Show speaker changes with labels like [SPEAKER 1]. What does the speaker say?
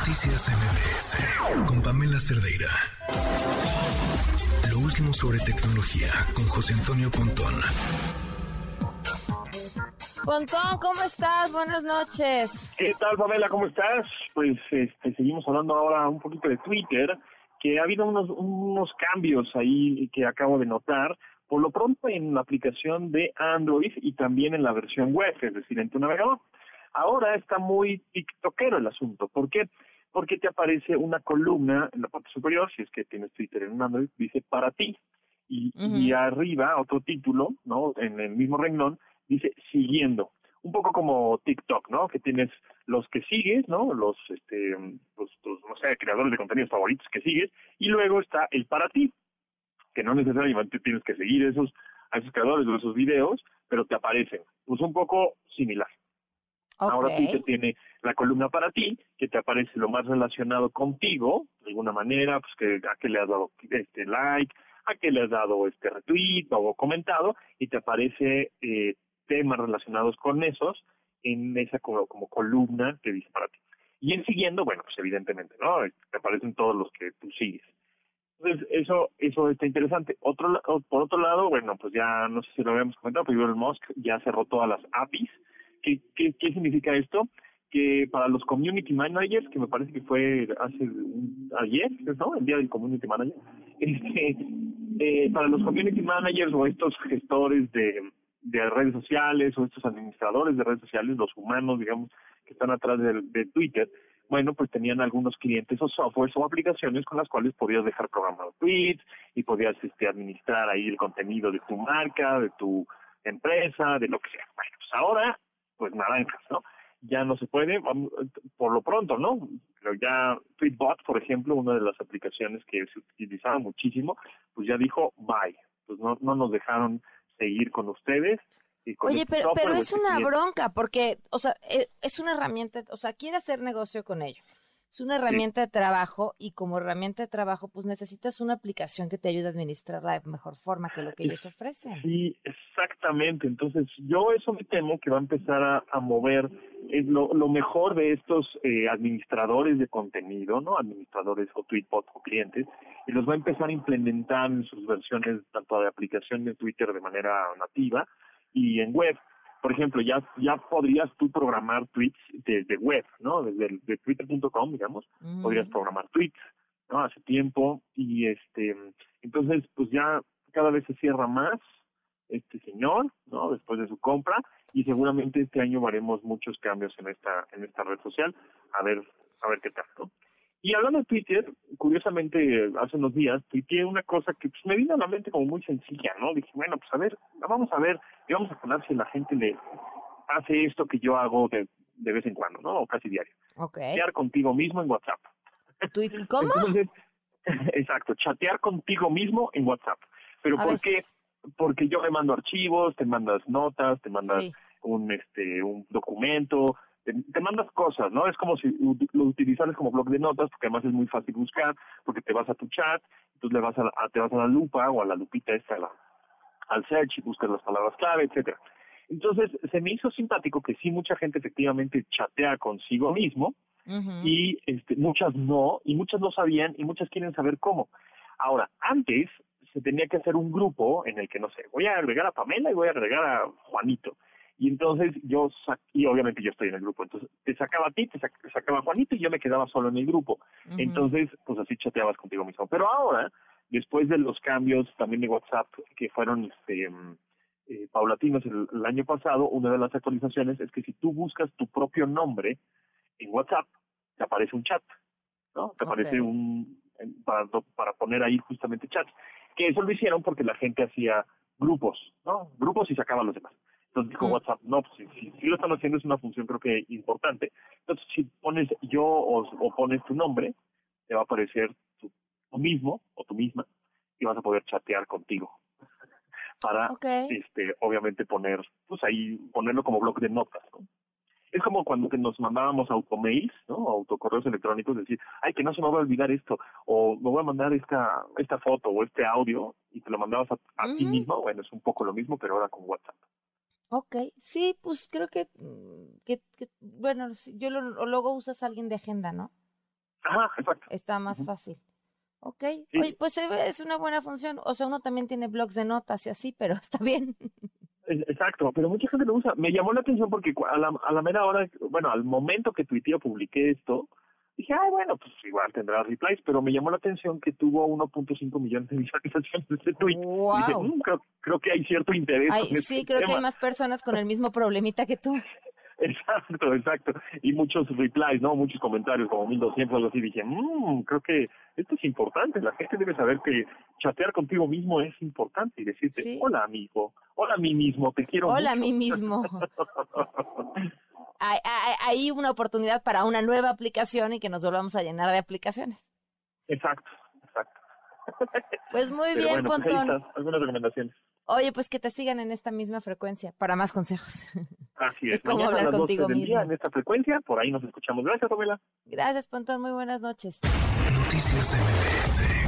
[SPEAKER 1] Noticias MBS con Pamela Cerdeira. Lo último sobre tecnología con José Antonio Pontón.
[SPEAKER 2] Pontón, ¿cómo estás? Buenas noches.
[SPEAKER 3] ¿Qué tal, Pamela? ¿Cómo estás? Pues este, seguimos hablando ahora un poquito de Twitter, que ha habido unos, unos cambios ahí que acabo de notar. Por lo pronto en la aplicación de Android y también en la versión web, es decir, en tu navegador. Ahora está muy tiktokero el asunto. ¿Por qué? Porque te aparece una columna en la parte superior, si es que tienes Twitter en Android, dice para ti. Y, y arriba, otro título, ¿no? En el mismo renglón, dice siguiendo. Un poco como TikTok, ¿no? Que tienes los que sigues, ¿no? Los, este, los, los, no sé, creadores de contenidos favoritos que sigues. Y luego está el para ti, que no necesariamente tienes que seguir esos, a esos creadores de esos videos, pero te aparecen. Pues un poco similar. Ahora Twitter tiene la columna para ti, que te aparece lo más relacionado contigo, de alguna manera, pues que a qué le has dado este like, a qué le has dado este retweet o comentado, y te aparece eh, temas relacionados con esos en esa como, como columna que dice para ti. Y en siguiendo, bueno, pues evidentemente, ¿no? Te aparecen todos los que tú sigues. Entonces, eso, eso está interesante. Otro, por otro lado, bueno, pues ya no sé si lo habíamos comentado, pero Elon Musk ya cerró todas las APIs ¿Qué, qué, qué significa esto? Que para los community managers, que me parece que fue hace ayer, ¿no? El día del community manager, este, eh, para los community managers o estos gestores de, de redes sociales o estos administradores de redes sociales, los humanos, digamos, que están atrás de, de Twitter, bueno, pues tenían algunos clientes o softwares o aplicaciones con las cuales podías dejar programados tweets y podías este, administrar ahí el contenido de tu marca, de tu empresa, de lo que sea. Bueno, pues ahora pues naranjas, ¿no? Ya no se puede, por lo pronto, ¿no? Pero ya Tweetbot, por ejemplo, una de las aplicaciones que se utilizaba muchísimo, pues ya dijo bye. Pues no, no nos dejaron seguir con ustedes. Y con
[SPEAKER 2] Oye,
[SPEAKER 3] este
[SPEAKER 2] pero, pero es una
[SPEAKER 3] cliente.
[SPEAKER 2] bronca porque, o sea, e- es una herramienta, o sea, quiere hacer negocio con ello. Es una herramienta de trabajo y como herramienta de trabajo, pues necesitas una aplicación que te ayude a administrarla de mejor forma que lo que ellos ofrecen.
[SPEAKER 3] Sí, exactamente. Entonces, yo eso me temo que va a empezar a, a mover eh, lo, lo mejor de estos eh, administradores de contenido, ¿no? Administradores o tweetbot o clientes, y los va a empezar a implementar en sus versiones tanto de aplicación de Twitter de manera nativa y en web. Por ejemplo, ya ya podrías tú programar tweets desde web, ¿no? Desde de twitter.com, digamos,
[SPEAKER 2] Mm.
[SPEAKER 3] podrías programar tweets, ¿no? Hace tiempo y este, entonces pues ya cada vez se cierra más este señor, ¿no? Después de su compra y seguramente este año haremos muchos cambios en esta en esta red social, a ver a ver qué tal, ¿no? Y hablando de Twitter, curiosamente hace unos días tuiteé una cosa que pues, me vino a la mente como muy sencilla, ¿no? Dije, bueno, pues a ver, vamos a ver y vamos a poner si la gente le hace esto que yo hago de, de vez en cuando, ¿no? O casi diario.
[SPEAKER 2] Ok.
[SPEAKER 3] Chatear contigo mismo en WhatsApp.
[SPEAKER 2] ¿Cómo?
[SPEAKER 3] Entonces, exacto, chatear contigo mismo en WhatsApp. Pero
[SPEAKER 2] A
[SPEAKER 3] ¿por qué? Porque yo me mando archivos, te mandas notas, te mandas
[SPEAKER 2] Sí.
[SPEAKER 3] un este un documento, te, te mandas cosas, ¿no? Es como si lo utilizaras como blog de notas, porque además es muy fácil buscar, porque te vas a tu chat, entonces le vas a, a- te vas a la lupa o a la lupita esta, la- al search y buscas las palabras clave, etcétera. Entonces, se me hizo simpático que sí mucha gente efectivamente chatea consigo mismo, y este, muchas no, y muchas no sabían, y muchas quieren saber cómo. Ahora, antes se tenía que hacer un grupo en el que, no sé, voy a agregar a Pamela y voy a agregar a Juanito. Y entonces yo, y obviamente yo estoy en el grupo, entonces te sacaba a ti, te sac- sacaba a Juanito y yo me quedaba solo en el grupo. Entonces, pues así chateabas contigo mismo. Pero ahora, después de los cambios también de WhatsApp que fueron este, mm, eh, paulatinos el, el año pasado, una de las actualizaciones es que si tú buscas tu propio nombre en WhatsApp, te aparece un chat, ¿no? Te aparece un, para, para poner ahí justamente chats. Que eso lo hicieron porque la gente hacía grupos, ¿no? Grupos y sacaban los demás. Entonces dijo
[SPEAKER 2] Mm.
[SPEAKER 3] WhatsApp, no, pues si, lo están haciendo es una función creo que importante. Entonces si pones yo o, o pones tu nombre, te va a aparecer tu, tú mismo o tú misma y vas a poder chatear contigo para este obviamente poner pues ahí ponerlo como bloque de notas ¿no? es como cuando que nos mandábamos automails no autocorreos electrónicos decir ay que no se me va a olvidar esto o me voy a mandar esta esta foto o este audio y te lo mandabas a, a ti mismo bueno es un poco lo mismo pero ahora con WhatsApp
[SPEAKER 2] Ok, sí, pues creo que, mm, que, que- bueno, yo lo, luego usas a alguien de agenda, ¿no?
[SPEAKER 3] Ajá, exacto.
[SPEAKER 2] Está más fácil. Ok, Oye, pues es una buena función. O sea, uno también tiene blogs de notas y así, pero está bien.
[SPEAKER 3] Exacto, pero mucha gente lo usa. Me llamó la atención porque a la, a la mera hora, bueno, al momento que tuiteé o publiqué esto, dije, ay, bueno, pues igual tendrá replies, pero me llamó la atención que tuvo 1.5 millones de visualizaciones de este tweet.
[SPEAKER 2] Wow.
[SPEAKER 3] Dije, mm, creo, que hay cierto interés.
[SPEAKER 2] sí,
[SPEAKER 3] este
[SPEAKER 2] creo que hay más personas con el mismo problemita que tú.
[SPEAKER 3] Exacto, exacto. Y muchos replies, ¿no? Muchos comentarios, como 1200 algo así. Dije, mmm, creo que esto es importante. La gente debe saber que chatear contigo mismo es importante y decirte, hola amigo, hola a mí mismo, te quiero
[SPEAKER 2] Hola a mí mismo. hay, hay, una oportunidad para una nueva aplicación y que nos volvamos a llenar de aplicaciones.
[SPEAKER 3] Exacto, exacto.
[SPEAKER 2] Pues muy bien,
[SPEAKER 3] bueno, pues algunas recomendaciones.
[SPEAKER 2] Oye, pues que te sigan en esta misma frecuencia para más consejos.
[SPEAKER 3] Así es. Mañana hablar a las contigo día en esta frecuencia, por ahí nos escuchamos. Gracias, Pamela.
[SPEAKER 2] Gracias, Pontón. Muy buenas noches.
[SPEAKER 1] Noticias MBS